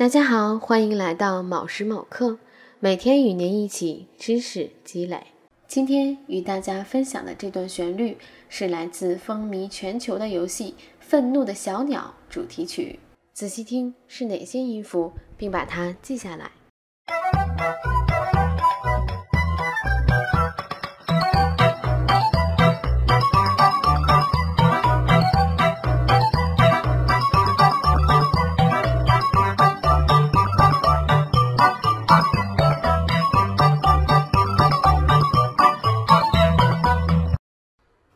大家好，欢迎来到卯时卯刻，每天与您一起知识积累。今天与大家分享的这段旋律是来自风靡全球的游戏《愤怒的小鸟》主题曲。仔细听是哪些音符，并把它记下来。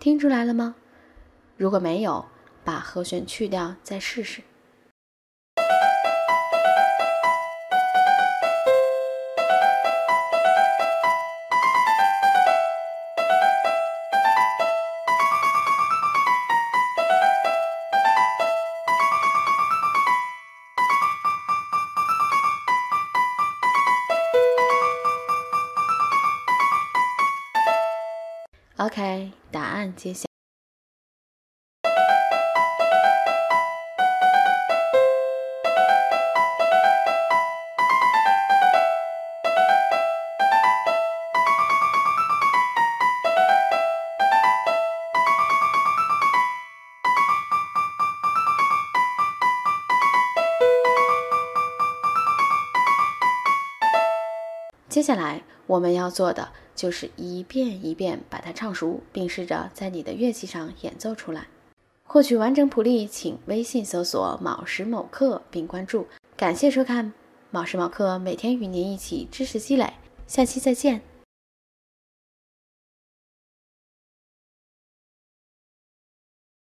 听出来了吗？如果没有，把和弦去掉再试试。OK，答案揭晓。接下来我们要做的就是一遍一遍把它唱熟，并试着在你的乐器上演奏出来。获取完整谱例，请微信搜索“卯时某刻”并关注。感谢收看“卯时卯刻”，每天与您一起知识积累。下期再见。